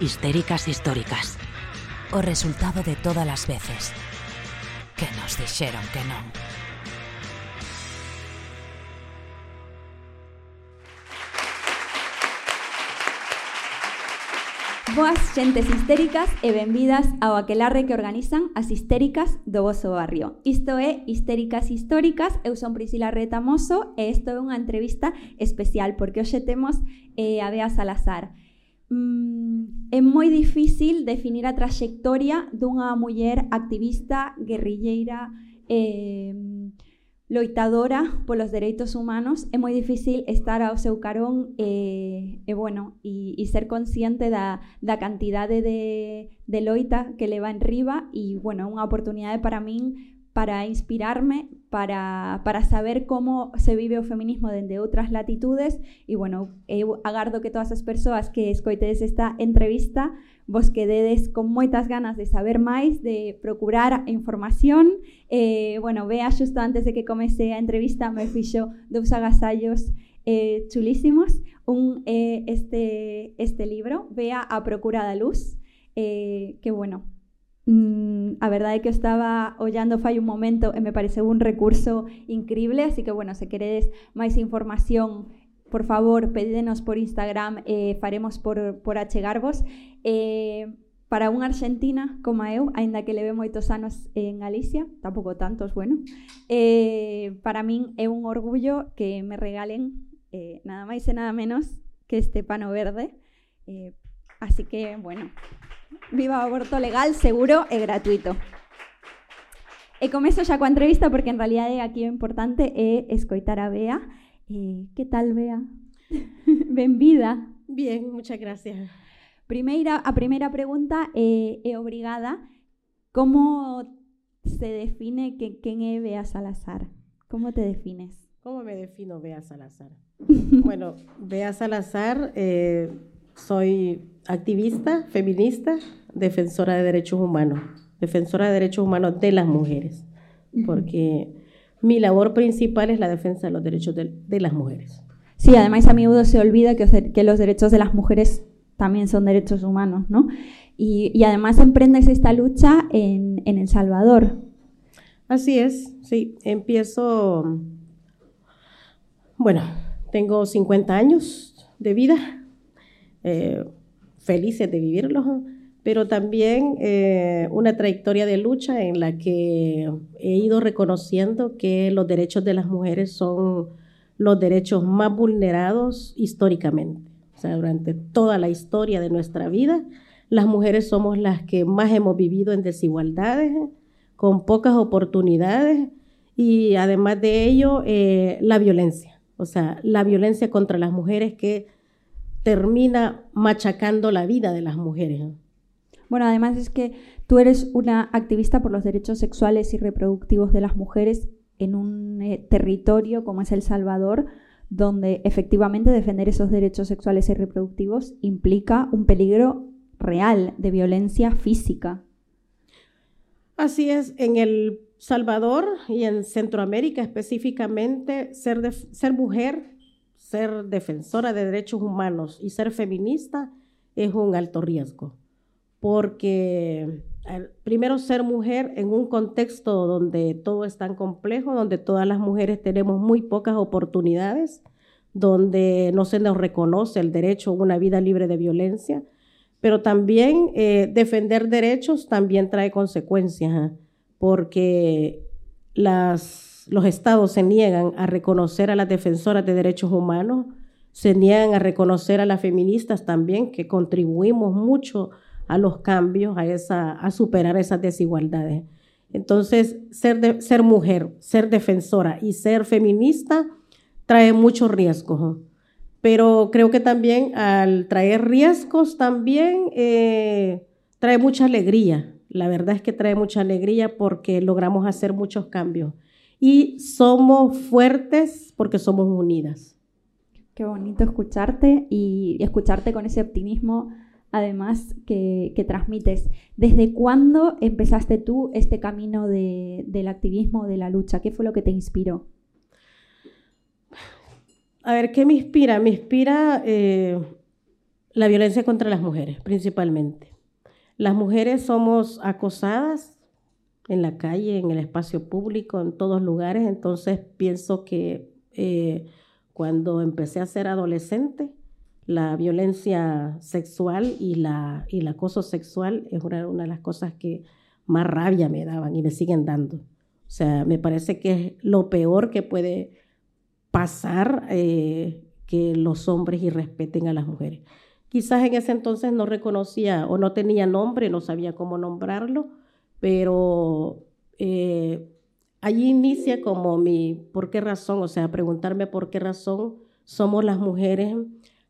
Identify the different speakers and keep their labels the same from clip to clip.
Speaker 1: histéricas históricas. O resultado de todas as veces que nos dixeron que non.
Speaker 2: Boas xentes histéricas e benvidas ao aquelarre que organizan as histéricas do vosso barrio. Isto é Histéricas Históricas, eu son Priscila Retamoso e isto é unha entrevista especial porque hoxe temos eh, a Bea Salazar mm, é moi difícil definir a traxectoria dunha muller activista, guerrilleira, eh, loitadora polos dereitos humanos, é moi difícil estar ao seu carón e, e bueno, e, e ser consciente da, da cantidade de, de loita que leva en riba e, bueno, é unha oportunidade para min para inspirarme, para, para saber como se vive o feminismo dende outras latitudes e, bueno, eu agardo que todas as persoas que escoitedes esta entrevista vos quededes con moitas ganas de saber máis, de procurar información. Eh, bueno, vea xusto antes de que comece a entrevista me fixo dous agasallos eh, chulísimos. Un eh, este, este libro, Vea a Procura da Luz, eh, que bueno, mm, a verdade é que estaba ollando fai un momento e me pareceu un recurso increíble, así que, bueno, se queredes máis información por favor, pedídenos por Instagram eh, faremos por, por achegarvos. Eh, para unha argentina como eu, aínda que leve moitos anos en Galicia, tampouco tantos, bueno, eh, para min é un orgullo que me regalen eh, nada máis e nada menos que este pano verde. Eh, así que, bueno, viva aborto legal, seguro e gratuito. E comezo xa coa entrevista porque en realidade aquí o importante é escoitar a Bea Eh, ¿Qué tal, Bea? Benvida.
Speaker 3: Bien, muchas gracias.
Speaker 2: Primeira, a primeira pregunta é, é obrigada. Como se define que, quen é Bea Salazar? Como te defines?
Speaker 3: ¿Cómo me defino Bea Salazar? bueno, Bea Salazar, eh, soy activista, feminista, defensora de derechos humanos, defensora de derechos humanos de las mujeres, porque mi labor principal es la defensa de los derechos de, de las mujeres.
Speaker 2: Sí, además a menudo se olvida que, que, los derechos de las mujeres también son derechos humanos, ¿no? Y, y además emprendes esta lucha en, en, El Salvador.
Speaker 3: Así es, sí. Empiezo, bueno, tengo 50 años de vida, eh, felices de vivirlos pero también eh, una trayectoria de lucha en la que he ido reconociendo que los derechos de las mujeres son los derechos más vulnerados históricamente. O sea, durante toda la historia de nuestra vida, las mujeres somos las que más hemos vivido en desigualdades, con pocas oportunidades y además de ello, eh, la violencia. O sea, la violencia contra las mujeres que termina machacando la vida de las mujeres.
Speaker 2: Bueno, además es que tú eres una activista por los derechos sexuales y reproductivos de las mujeres en un eh, territorio como es El Salvador, donde efectivamente defender esos derechos sexuales y reproductivos implica un peligro real de violencia física.
Speaker 3: Así es, en El Salvador y en Centroamérica específicamente, ser, ser mujer, ser defensora de derechos humanos y ser feminista es un alto riesgo porque primero ser mujer en un contexto donde todo es tan complejo, donde todas las mujeres tenemos muy pocas oportunidades, donde no se nos reconoce el derecho a una vida libre de violencia, pero también eh, defender derechos también trae consecuencias, ¿eh? porque las, los estados se niegan a reconocer a las defensoras de derechos humanos, se niegan a reconocer a las feministas también, que contribuimos mucho a los cambios, a, superar esas desigualdades. Entonces, ser, ser mujer, ser defensora y ser feminista trae muchos riesgos. Pero creo que también al traer riesgos también eh, trae mucha alegría. La verdad es que trae mucha alegría porque logramos hacer muchos cambios. Y somos fuertes porque somos unidas.
Speaker 2: Qué bonito escucharte y escucharte con ese optimismo además que, transmites. ¿Desde cuándo empezaste tú este camino del activismo, de la lucha? ¿Qué fue lo que te inspiró?
Speaker 3: A ver, ¿qué me inspira? Me inspira, eh, La violencia contra las mujeres, principalmente. Las mujeres somos acosadas en la calle, en el espacio público, en todos lugares, entonces pienso que eh, cuando empecé a ser adolescente, la violencia sexual y, la, y el acoso sexual es una, de las cosas que más rabia me daban y me siguen dando. O sea, me parece que es lo peor que puede pasar eh, que los hombres irrespeten a las mujeres. Quizás en ese entonces no reconocía o no tenía nombre, no sabía cómo nombrarlo, pero eh, allí inicia como mi, ¿por qué razón? O sea, preguntarme por qué razón somos las mujeres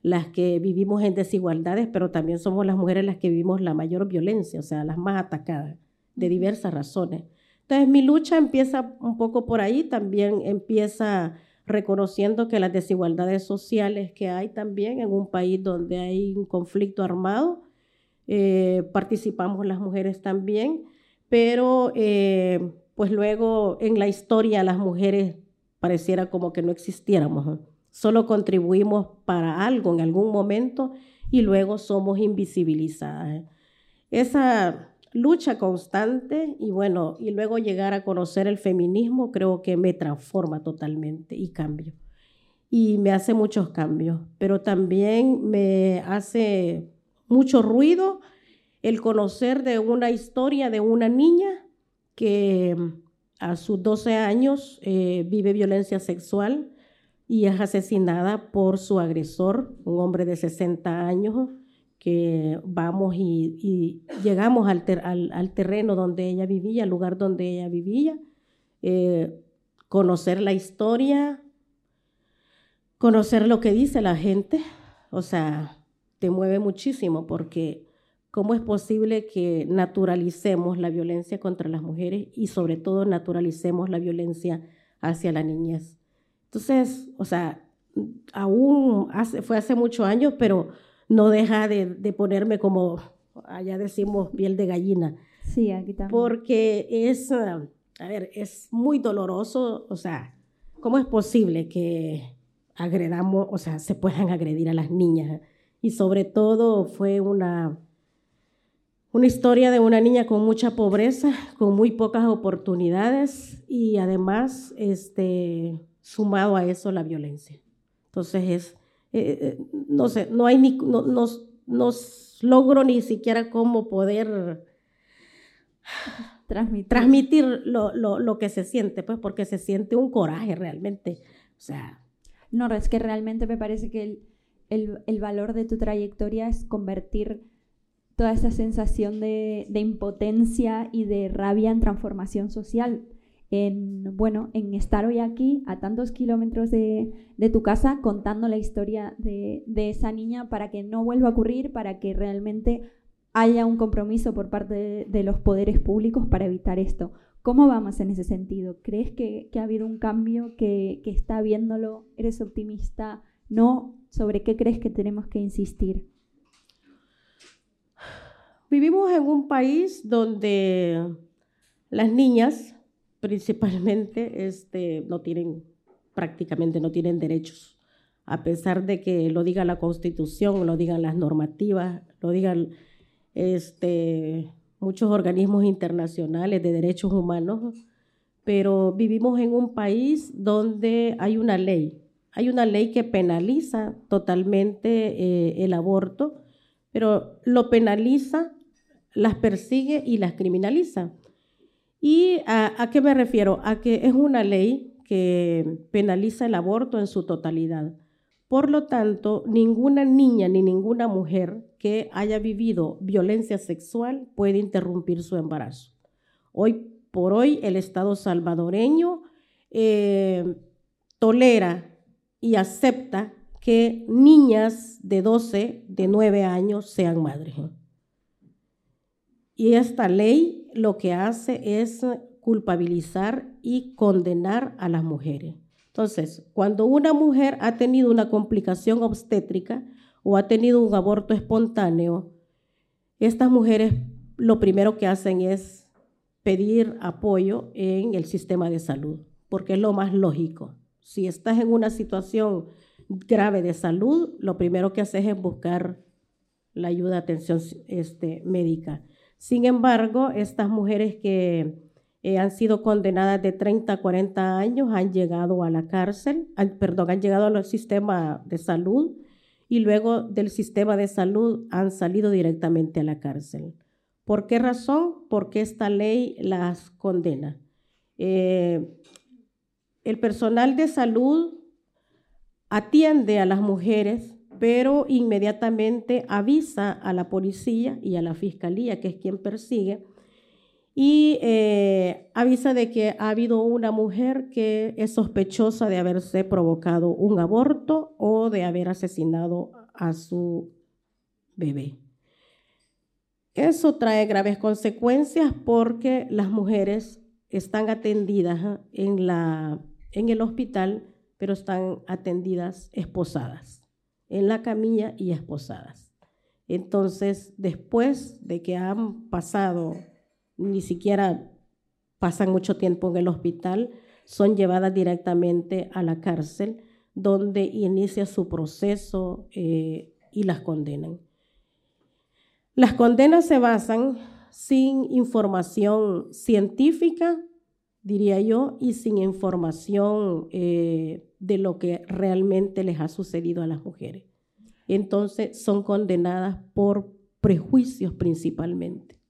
Speaker 3: las que vivimos en desigualdades, pero también somos las mujeres las que vivimos la mayor violencia, o sea, las más atacadas, de diversas razones. Entonces, mi lucha empieza un poco por ahí, también empieza reconociendo que las desigualdades sociales que hay también en un país donde hay un conflicto armado, eh, participamos las mujeres también, pero eh, pues luego en la historia las mujeres pareciera como que no existiéramos, solo contribuimos para algo en algún momento y luego somos invisibilizadas. Esa lucha constante y bueno, y luego llegar a conocer el feminismo creo que me transforma totalmente y cambio. Y me hace muchos cambios, pero también me hace mucho ruido el conocer de una historia de una niña que a sus 12 años eh, vive violencia sexual y es asesinada por su agresor, un hombre de 60 años, que vamos y, llegamos al, al, terreno donde ella vivía, al lugar donde ella vivía, eh, conocer la historia, conocer lo que dice la gente, o sea, te mueve muchísimo porque cómo es posible que naturalicemos la violencia contra las mujeres y sobre todo naturalicemos la violencia hacia la niñez. Entonces, o sea, aún hace, fue hace muchos años, pero no deja de, ponerme como, allá decimos, piel de gallina.
Speaker 2: Sí, aquí también.
Speaker 3: Porque es, a ver, es muy doloroso, o sea, ¿cómo es posible que agredamos, o sea, se puedan agredir a las niñas? Y sobre todo fue una, una historia de una niña con mucha pobreza, con muy pocas oportunidades y además, este, sumado a eso, la violencia. Entonces es eh, eh, no sé, no hay ni, no, nos, logro ni siquiera cómo poder transmitir, transmitir lo, lo, lo, que se siente, pues porque se siente un coraje realmente. O sea.
Speaker 2: No, es que realmente me parece que el, el, el valor de tu trayectoria es convertir toda esa sensación de, impotencia y de rabia en transformación social en, bueno, en estar hoy aquí a tantos kilómetros de, tu casa contando la historia de, esa niña para que no vuelva a ocurrir, para que realmente haya un compromiso por parte de, los poderes públicos para evitar esto. ¿Cómo vamos en ese sentido? ¿Crees que, ha habido un cambio, que, que, está viéndolo? ¿Eres optimista? ¿No? ¿Sobre qué crees que tenemos que insistir?
Speaker 3: Vivimos en un país donde las niñas principalmente este, no tienen, prácticamente no tienen derechos, a pesar de que lo diga la Constitución, lo digan las normativas, lo digan este, muchos organismos internacionales de derechos humanos, pero vivimos en un país donde hay una ley, hay una ley que penaliza totalmente eh, el aborto, pero lo penaliza, las persigue y las criminaliza. ¿Y a, qué me refiero? A que es una ley que penaliza el aborto en su totalidad. Por lo tanto, ninguna niña ni ninguna mujer que haya vivido violencia sexual puede interrumpir su embarazo. Hoy por hoy el Estado salvadoreño eh, tolera y acepta que niñas de 12, de 9 años sean madres. Y esta ley lo que hace es culpabilizar y condenar a las mujeres. Entonces, cuando una mujer ha tenido una complicación obstétrica o ha tenido un aborto espontáneo, estas mujeres lo primero que hacen es pedir apoyo en el sistema de salud, porque es lo más lógico. Si estás en una situación grave de salud, lo primero que haces es buscar la ayuda atención este, médica. Sin embargo, estas mujeres que eh, han sido condenadas de 30 a 40 años han llegado a la cárcel, perdón, han llegado al sistema de salud y luego del sistema de salud han salido directamente a la cárcel. ¿Por qué razón? Porque esta ley las condena. Eh, el personal de salud atiende a las mujeres, pero inmediatamente avisa a la policía y a la fiscalía, que es quien persigue, y eh, avisa de que ha habido una mujer que es sospechosa de haberse provocado un aborto o de haber asesinado a su bebé. Eso trae graves consecuencias porque las mujeres están atendidas en, la, en el hospital, pero están atendidas esposadas, en la camilla y esposadas. Entonces, después de que han pasado, ni siquiera pasan mucho tiempo en el hospital, son llevadas directamente a la cárcel, donde inicia su proceso eh, y las condenan. Las condenas se basan sin información científica, diría yo, y sin información eh, de lo que realmente les ha sucedido a las mujeres. Entonces son condenadas por prejuicios principalmente.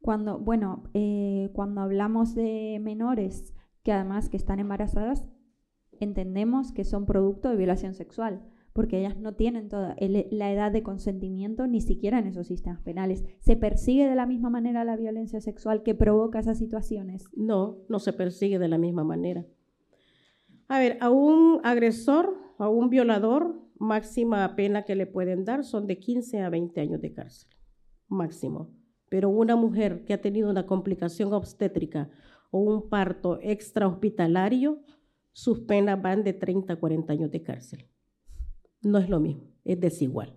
Speaker 2: Cuando, bueno, eh, cuando hablamos de menores que además que están embarazadas, entendemos que son producto de violación sexual porque ellas no tienen toda la edad de consentimiento ni siquiera en esos sistemas penales. ¿Se persigue de la misma manera la violencia sexual que provoca esas situaciones?
Speaker 3: No, no se persigue de la misma manera. A ver, a un agresor, a un violador, máxima pena que le pueden dar son de 15 a 20 años de cárcel, máximo. Pero una mujer que ha tenido una complicación obstétrica o un parto extrahospitalario, sus penas van de 30 a 40 años de cárcel no es lo mismo, es desigual.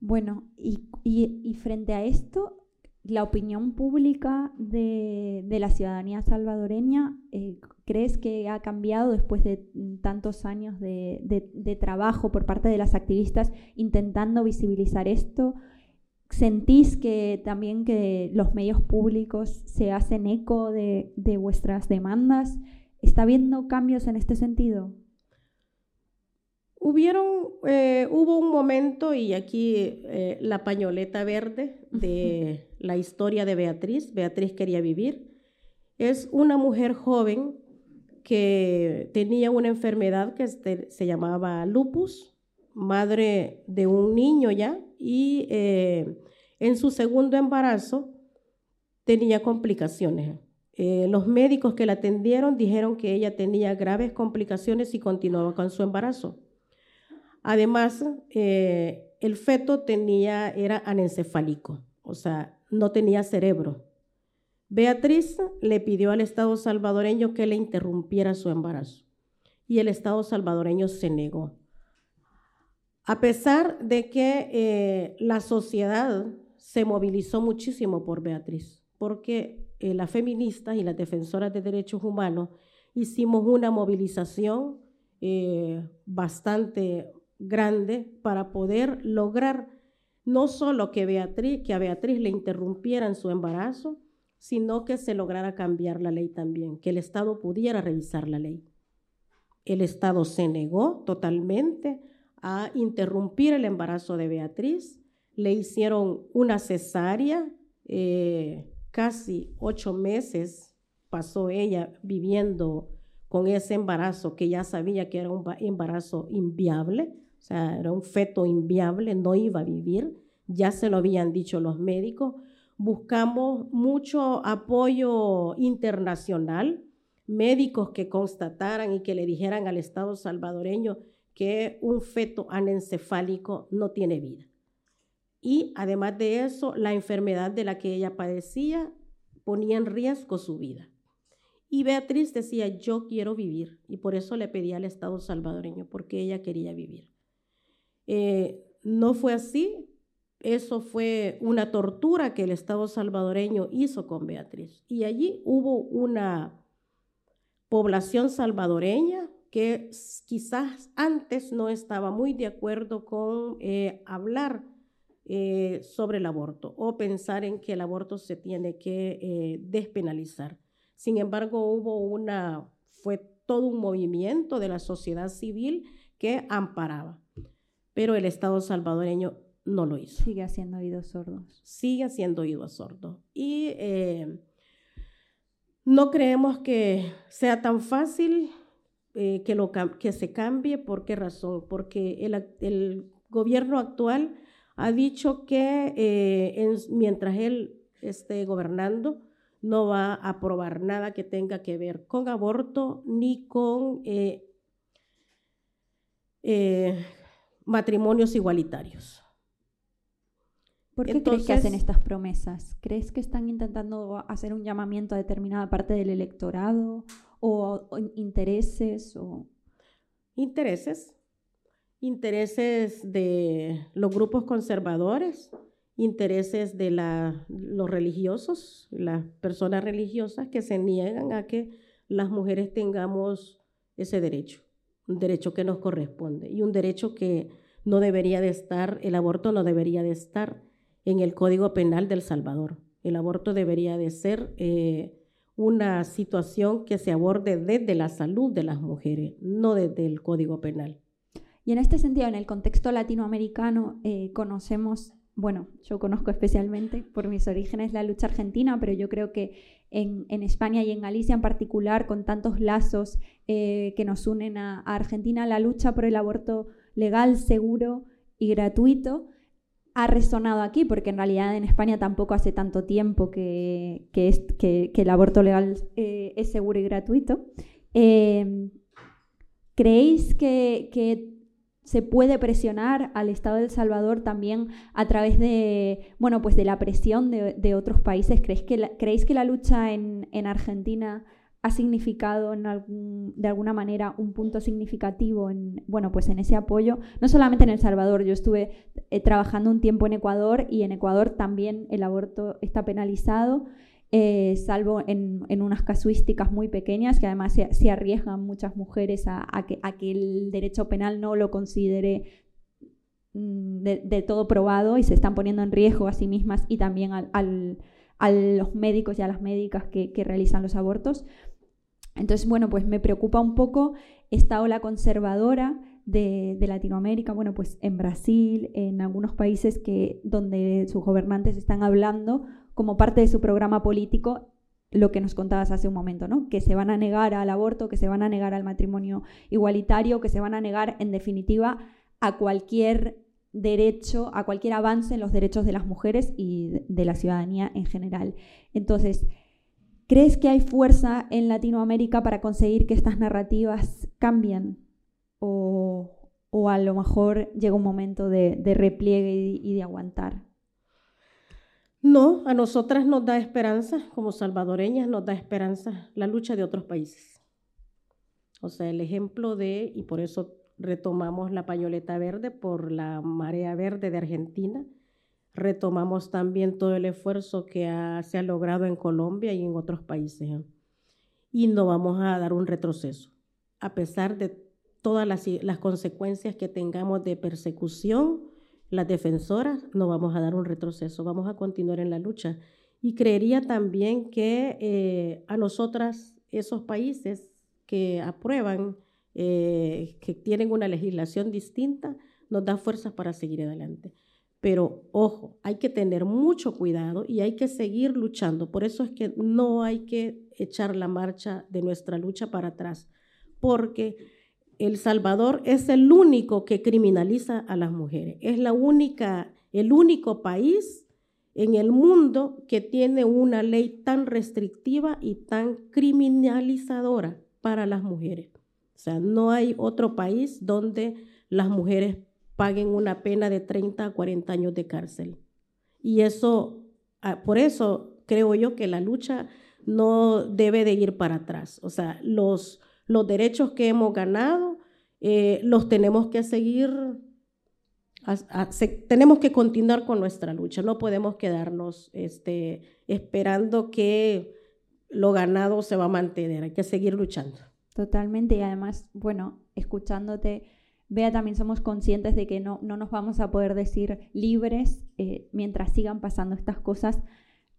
Speaker 2: Bueno, y, frente a esto, la opinión pública de, la ciudadanía salvadoreña, eh, ¿crees que ha cambiado después de tantos años de, trabajo por parte de las activistas intentando visibilizar esto? ¿Sentís que también que los medios públicos se hacen eco de, vuestras demandas? ¿Está habiendo cambios en este sentido?
Speaker 3: Hubieron, eh, hubo un momento, y aquí eh, la pañoleta verde de la historia de Beatriz, Beatriz quería vivir, es una mujer joven que tenía una enfermedad que este, se llamaba lupus, madre de un niño ya, y eh, en su segundo embarazo tenía complicaciones. los médicos que la atendieron dijeron que ella tenía graves complicaciones y continuaba con su embarazo. Además, eh, el feto tenía, era anencefálico, o sea, no tenía cerebro. Beatriz le pidió al Estado salvadoreño que le interrumpiera su embarazo y el Estado salvadoreño se negó. A pesar de que eh, la sociedad se movilizó muchísimo por Beatriz, porque eh, las feministas y las defensoras de derechos humanos hicimos una movilización bastante grande para poder lograr no solo que, Beatriz, que a Beatriz le interrumpieran su embarazo, sino que se lograra cambiar la ley también, que el Estado pudiera revisar la ley. El Estado se negó totalmente a interrumpir el embarazo de Beatriz, le hicieron una cesárea, eh, casi ocho meses pasó ella viviendo con ese embarazo que ya sabía que era un embarazo inviable, o sea, era un feto inviable, no iba a vivir, ya se lo habían dicho los médicos. Buscamos mucho apoyo internacional, médicos que constataran y que le dijeran al Estado salvadoreño que un feto anencefálico no tiene vida. Y además de eso, la enfermedad de la que ella padecía ponía en riesgo su vida. Y Beatriz decía, yo quiero vivir. Y por eso le pedía al Estado salvadoreño, porque ella quería vivir. Eh, no fue así. Eso fue una tortura que el Estado salvadoreño hizo con Beatriz. Y allí hubo una población salvadoreña que quizás antes no estaba muy de acuerdo con eh, hablar eh, sobre el aborto o pensar en que el aborto se tiene que despenalizar. Sin embargo, hubo una, fue todo un movimiento de la sociedad civil que amparaba, pero el Estado salvadoreño no lo hizo.
Speaker 2: Sigue haciendo oídos sordos.
Speaker 3: Sigue haciendo oídos sordos. Y no creemos que sea tan fácil eh, que, lo, que se cambie. ¿Por qué razón? Porque el, gobierno actual ha dicho que eh, mientras él esté gobernando, no va a aprobar nada que tenga que ver con aborto ni con eh, matrimonios igualitarios.
Speaker 2: ¿Por qué crees que hacen estas promesas? ¿Crees que están intentando hacer un llamamiento a determinada parte del electorado o, intereses o
Speaker 3: intereses? Intereses de los grupos conservadores, intereses de los religiosos, las personas religiosas que se niegan a que las mujeres tengamos ese derecho, un derecho que nos corresponde y un derecho que no debería de estar, el aborto no debería de estar en el Código Penal del Salvador. El aborto debería de ser eh, una situación que se aborde desde la salud de las mujeres, no desde el Código Penal.
Speaker 2: Y en este sentido, en el contexto latinoamericano, eh, conocemos, bueno, yo conozco especialmente por mis orígenes la lucha argentina, pero yo creo que en, España y en Galicia en particular, con tantos lazos eh, que nos unen a Argentina, la lucha por el aborto legal, seguro y gratuito ha resonado aquí, porque en realidad en España tampoco hace tanto tiempo que, el aborto legal eh, es seguro y gratuito. Em, ¿Creéis que, se puede presionar al Estado de El Salvador también a través de, bueno, pues de la presión de, otros países? ¿Creéis que, ¿Creéis que la lucha en, en Argentina ha significado de alguna manera un punto significativo en, bueno, pues en ese apoyo, no solamente en El Salvador, yo estuve eh, trabajando un tiempo en Ecuador y en Ecuador también el aborto está penalizado, eh, salvo en, unas casuísticas muy pequeñas que además se, arriesgan muchas mujeres a, que, el derecho penal no lo considere mm, de, todo probado y se están poniendo en riesgo a sí mismas y también a los médicos y a las médicas que realizan los abortos. Entonces, bueno, pues me preocupa un poco esta ola conservadora de, Latinoamérica, bueno, pues en Brasil, en algunos países que, donde sus gobernantes están hablando como parte de su programa político lo que nos contabas hace un momento, ¿no? Que se van a negar al aborto, que se van a negar al matrimonio igualitario, que se van a negar, en definitiva, a cualquier derecho, a cualquier avance en los derechos de las mujeres y de la ciudadanía en general. Entonces, ¿Crees que hay fuerza en Latinoamérica para conseguir que estas narrativas cambien? ¿O, a lo mejor llega un momento de, repliegue y, de aguantar?
Speaker 3: No, a nosotras nos da esperanza, como salvadoreñas nos da esperanza la lucha de otros países. O sea, el ejemplo de, y por eso retomamos la pañoleta verde por la marea verde de Argentina, retomamos también todo el esfuerzo que se ha logrado en Colombia y en otros países. ¿eh? Y no vamos a dar un retroceso, a pesar de todas las, consecuencias que tengamos de persecución, las defensoras no vamos a dar un retroceso, vamos a continuar en la lucha. Y creería también que eh, a nosotras, esos países que aprueban, eh, que tienen una legislación distinta, nos da fuerzas para seguir adelante. Pero ojo, hay que tener mucho cuidado y hay que seguir luchando. Por eso es que no hay que echar la marcha de nuestra lucha para atrás, porque El Salvador es el único que criminaliza a las mujeres. Es la única, el único país en el mundo que tiene una ley tan restrictiva y tan criminalizadora para las mujeres. O sea, no hay otro país donde las mujeres paguen una pena de 30 a 40 años de cárcel. Y eso, ah, por eso creo yo que la lucha no debe de ir para atrás. O sea, los, los derechos que hemos ganado eh, los tenemos que seguir, tenemos que continuar con nuestra lucha. No podemos quedarnos este, esperando que lo ganado se va a mantener. Hay que seguir luchando.
Speaker 2: Totalmente, y además, bueno, escuchándote, Vea, también somos conscientes de que no, no nos vamos a poder decir libres eh, mientras sigan pasando estas cosas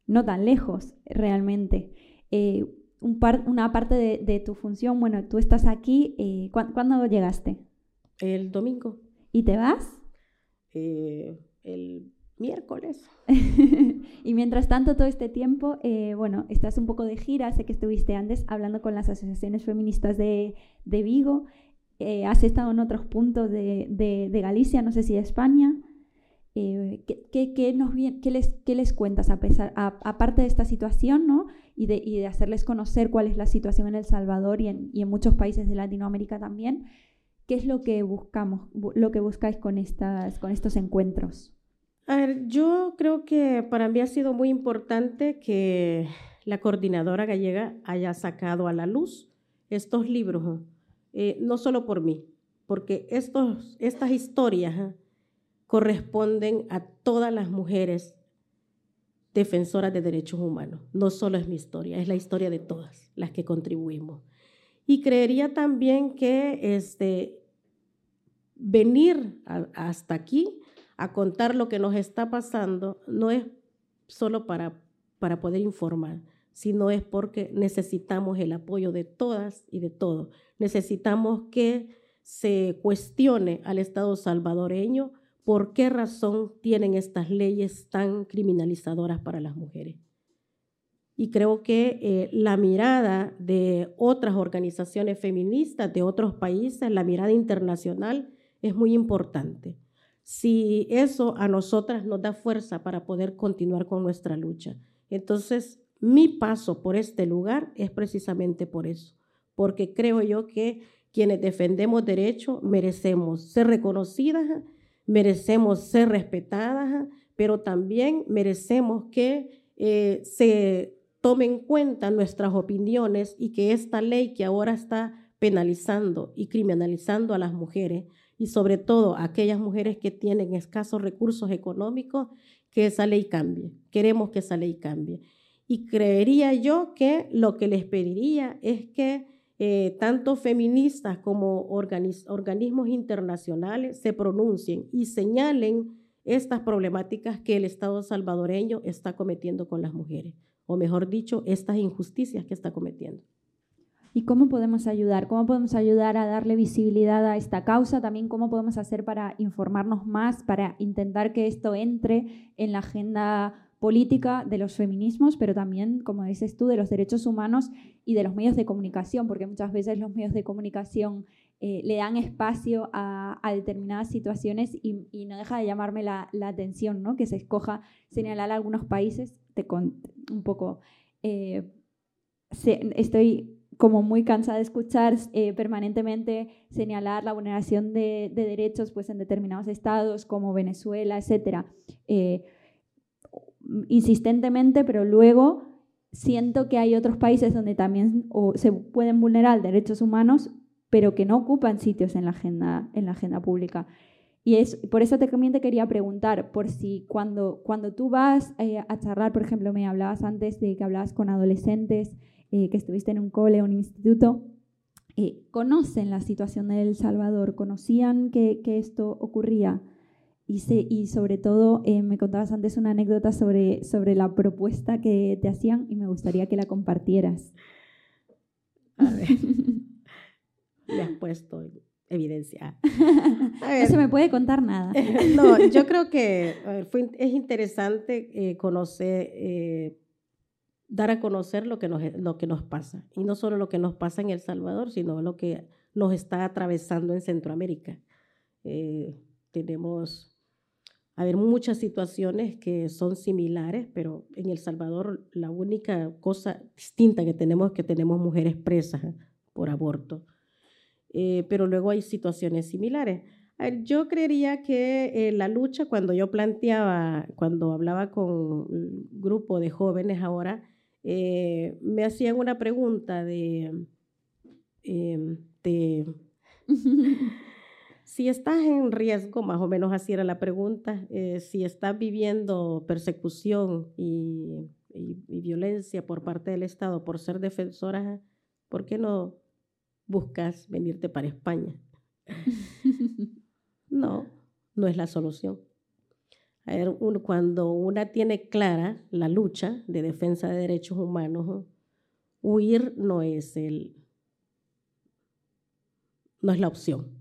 Speaker 2: no tan lejos realmente. Eh, un una parte de, tu función, bueno, tú estás aquí, eh, ¿cuándo llegaste?
Speaker 3: El domingo.
Speaker 2: ¿Y te vas?
Speaker 3: el miércoles.
Speaker 2: y mientras tanto, todo este tiempo, bueno, estás un poco de gira, sé que estuviste antes hablando con las asociaciones feministas de, de Vigo eh, has estado en otros puntos de, Galicia, no sé si de España. Eh, ¿qué, nos, les, ¿Qué les cuentas a pesar, aparte de esta situación ¿no? y, de, hacerles conocer cuál es la situación en El Salvador y en, muchos países de Latinoamérica también? ¿Qué es lo que buscamos, lo que buscáis con, estas, con estos encuentros?
Speaker 3: A ver, yo creo que para mí ha sido muy importante que la coordinadora gallega haya sacado a la luz estos libros eh, no solo por mí, porque estos, estas historias corresponden a todas las mujeres defensoras de derechos humanos. No solo es mi historia, es la historia de todas las que contribuimos. Y creería también que este, venir hasta aquí a contar lo que nos está pasando no es solo para, para poder informar, sino es porque necesitamos el apoyo de todas y de todos. Necesitamos que se cuestione al Estado salvadoreño por qué razón tienen estas leyes tan criminalizadoras para las mujeres. Y creo que eh, la mirada de otras organizaciones feministas de otros países, la mirada internacional, es muy importante. Si eso a nosotras nos da fuerza para poder continuar con nuestra lucha. Entonces, mi paso por este lugar es precisamente por eso, porque creo yo que quienes defendemos derechos merecemos ser reconocidas, merecemos ser respetadas, pero también merecemos que eh, se tomen en cuenta nuestras opiniones y que esta ley que ahora está penalizando y criminalizando a las mujeres y sobre todo a aquellas mujeres que tienen escasos recursos económicos, que esa ley cambie. Queremos que esa ley cambie. Y creería yo que lo que les pediría es que eh, tanto feministas como organismos internacionales se pronuncien y señalen estas problemáticas que el Estado salvadoreño está cometiendo con las mujeres, o mejor dicho, estas injusticias que está cometiendo.
Speaker 2: ¿Y cómo podemos ayudar? ¿Cómo podemos ayudar a darle visibilidad a esta causa? También cómo podemos hacer para informarnos más, para intentar que esto entre en la agenda política de los feminismos, pero también, como dices tú, de los derechos humanos y de los medios de comunicación, porque muchas veces los medios de comunicación eh, le dan espacio a, determinadas situaciones y, no deja de llamarme la, atención, ¿no? Que se escoja señalar algunos países, te un poco, eh, estoy como muy cansada de escuchar eh, permanentemente señalar la vulneración de, derechos pues, en determinados estados como Venezuela, etc insistentemente, pero luego siento que hay otros países donde también se pueden vulnerar derechos humanos, pero que no ocupan sitios en la agenda, en la agenda pública. Y es, por eso también te quería preguntar, por si cuando, cuando tú vas eh, a charlar, por ejemplo, me hablabas antes de que hablabas con adolescentes, eh, que estuviste en un cole o un instituto, eh, ¿conocen la situación de El Salvador? ¿Conocían que, que esto ocurría? Y, sobre todo, eh, me contabas antes una anécdota sobre, sobre la propuesta que te hacían y me gustaría que la compartieras.
Speaker 3: A ver. me has puesto evidencia.
Speaker 2: no se me puede contar nada.
Speaker 3: no, yo creo que fue, es interesante eh, conocer, eh, dar a conocer lo que, nos, lo que nos pasa. Y no solo lo que nos pasa en El Salvador, sino lo que nos está atravesando en Centroamérica. tenemos haber muchas situaciones que son similares, pero en El Salvador la única cosa distinta que tenemos es que tenemos mujeres presas por aborto. Eh, pero luego hay situaciones similares. yo creería que eh, la lucha, cuando yo planteaba, cuando hablaba con un grupo de jóvenes ahora, eh, me hacían una pregunta de, de Si estás en riesgo, más o menos así era la pregunta, eh, si estás viviendo persecución y, violencia por parte del Estado por ser defensora, ¿por qué no buscas venirte para España. no, no es la solución. cuando una tiene clara la lucha de defensa de derechos humanos, huir no es el no es la opción.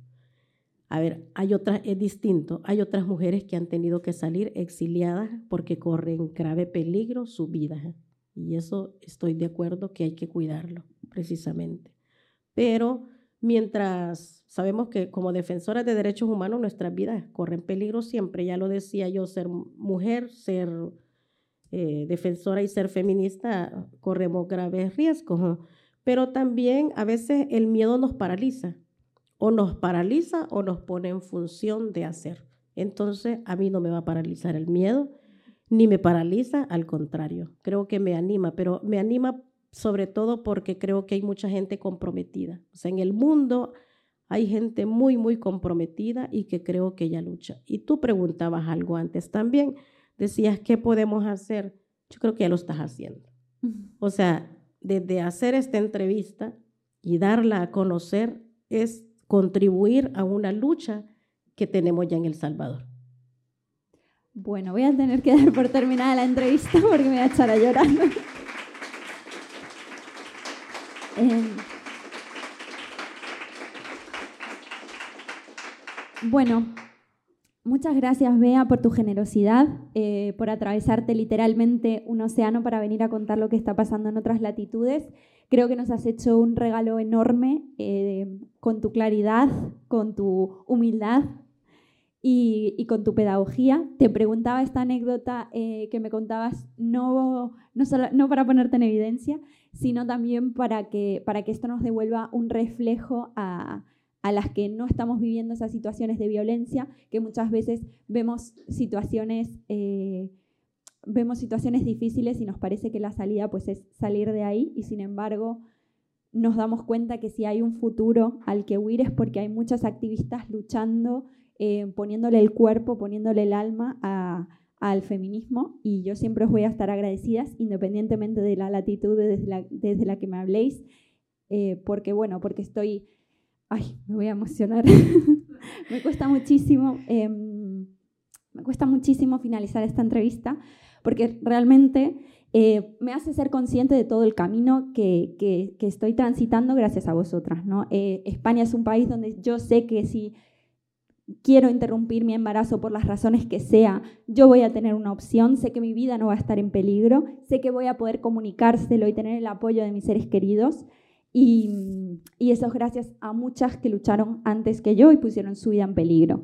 Speaker 3: A ver, hay otras, es distinto. Hay otras mujeres que han tenido que salir exiliadas porque corren grave peligro su vida. Y eso estoy de acuerdo que hay que cuidarlo, precisamente. Pero mientras sabemos que como defensoras de derechos humanos nuestras vidas corren peligro siempre, ya lo decía yo, ser mujer, ser eh, defensora y ser feminista, corremos graves riesgos. Pero también a veces el miedo nos paraliza o nos paraliza o nos pone en función de hacer. Entonces, a mí no me va a paralizar el miedo, ni me paraliza, al contrario, creo que me anima, pero me anima sobre todo porque creo que hay mucha gente comprometida. O sea, en el mundo hay gente muy, muy comprometida y que creo que ella lucha. Y tú preguntabas algo antes también, decías, ¿qué podemos hacer? Yo creo que ya lo estás haciendo. O sea, desde hacer esta entrevista y darla a conocer es contribuir a una lucha que tenemos ya en El Salvador.
Speaker 2: Bueno, voy a tener que dar por terminada la entrevista porque me voy a echar a llorar. Em, bueno, muchas gracias Bea por tu generosidad, eh, por atravesarte literalmente un océano para venir a contar lo que está pasando en otras latitudes Creo que nos has hecho un regalo enorme eh, con tu claridad, con tu humildad y, con tu pedagogía. Te preguntaba esta anécdota eh, que me contabas, no, no, para ponerte en evidencia, sino también para que, para que esto nos devuelva un reflejo a, las que no estamos viviendo esas situaciones de violencia, que muchas veces vemos situaciones eh, vemos situaciones difíciles y nos parece que la salida pues es salir de ahí y sin embargo nos damos cuenta que si hay un futuro al que huir es porque hay muchas activistas luchando, eh, poniéndole el cuerpo, poniéndole el alma al feminismo. Y yo siempre os voy a estar agradecidas independientemente de la latitud desde la, desde la que me habléis, eh, porque bueno, porque estoy, ay, me voy a emocionar, me cuesta muchísimo, em, me cuesta muchísimo finalizar esta entrevista porque realmente eh, me hace ser consciente de todo el camino que, que, estoy transitando gracias a vosotras. ¿no? Eh, España es un país donde yo sé que si quiero interrumpir mi embarazo por las razones que sea, yo voy a tener una opción, sé que mi vida no va a estar en peligro, sé que voy a poder comunicárselo y tener el apoyo de mis seres queridos. Y, y eso es gracias a muchas que lucharon antes que yo y pusieron su vida en peligro.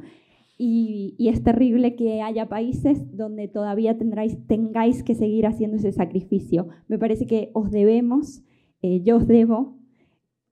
Speaker 2: Y, es terrible que haya países donde todavía tengáis que seguir haciendo ese sacrificio. Me parece que os debemos, eh, yo os debo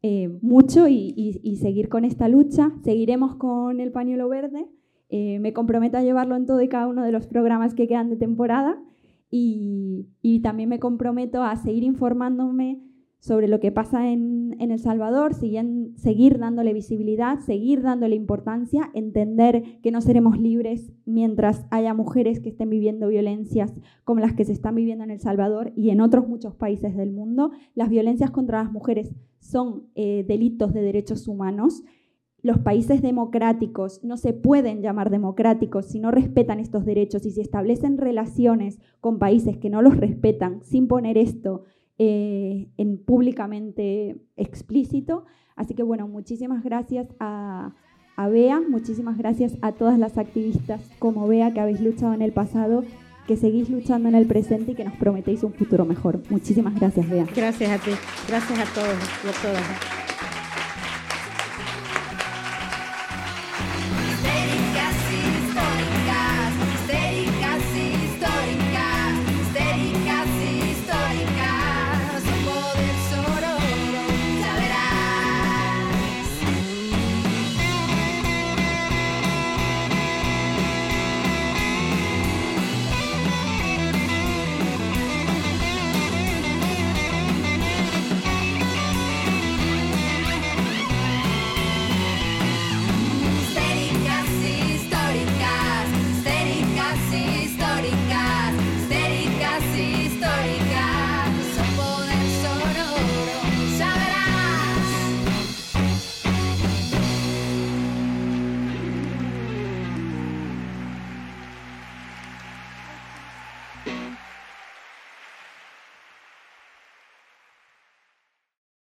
Speaker 2: eh, mucho y, seguir con esta lucha. Seguiremos con el pañuelo verde. Eh, me comprometo a llevarlo en todo y cada uno de los programas que quedan de temporada y, y también me comprometo a seguir informándome sobre lo que pasa en, El Salvador, seguir dándole visibilidad, seguir dándole importancia, entender que no seremos libres mientras haya mujeres que estén viviendo violencias como las que se están viviendo en El Salvador y en otros muchos países del mundo. Las violencias contra las mujeres son eh, delitos de derechos humanos. Los países democráticos no se pueden llamar democráticos si no respetan estos derechos y si establecen relaciones con países que no los respetan sin poner esto eh, en públicamente explícito. Así que bueno, muchísimas gracias a, a Bea, muchísimas gracias a todas las activistas como Bea que habéis luchado en el pasado, que seguís luchando en el presente y que nos prometéis un futuro mejor. Muchísimas gracias, Bea.
Speaker 3: Gracias a ti, gracias a todos y a todas.